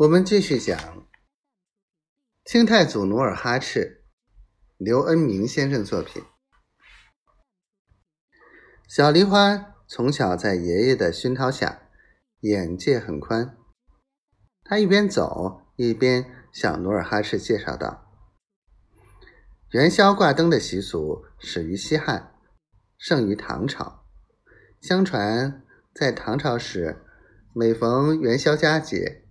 我们继续讲清太祖努尔哈赤，刘恩明先生作品。小梨花从小在爷爷的熏陶下，眼界很宽。他一边走一边向努尔哈赤介绍道：“元宵挂灯的习俗始于西汉，盛于唐朝。相传在唐朝时，每逢元宵佳节。”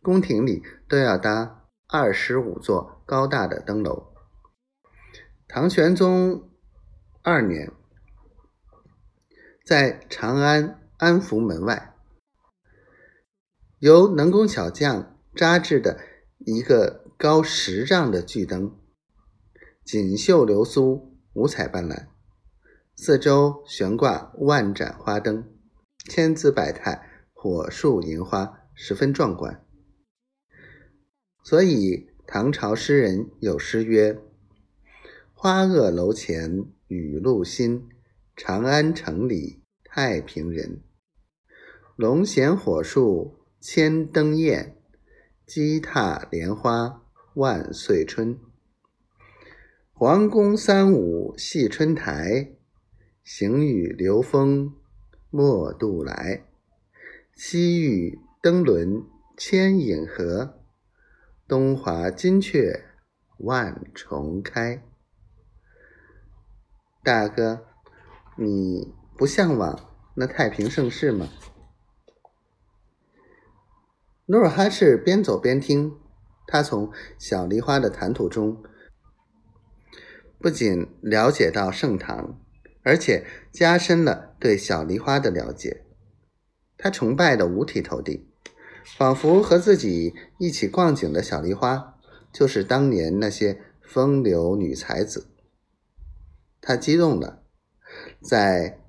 宫廷里都要搭二十五座高大的灯楼。唐玄宗二年，在长安安福门外，由能工巧匠扎制的一个高十丈的巨灯，锦绣流苏，五彩斑斓，四周悬挂万盏花灯，千姿百态，火树银花，十分壮观。所以，唐朝诗人有诗曰：“花萼楼前雨露新，长安城里太平人。龙衔火树千灯焰，鸡踏莲花万岁春。皇宫三五戏春台，行雨流风莫渡来。西域登轮千影合。”东华金阙万重开，大哥，你不向往那太平盛世吗？努尔哈赤边走边听，他从小梨花的谈吐中，不仅了解到盛唐，而且加深了对小梨花的了解，他崇拜的五体投地。仿佛和自己一起逛景的小梨花，就是当年那些风流女才子。他激动了，在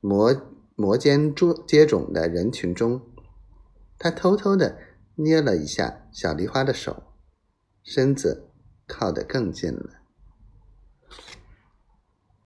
摩摩肩接踵的人群中，他偷偷的捏了一下小梨花的手，身子靠得更近了。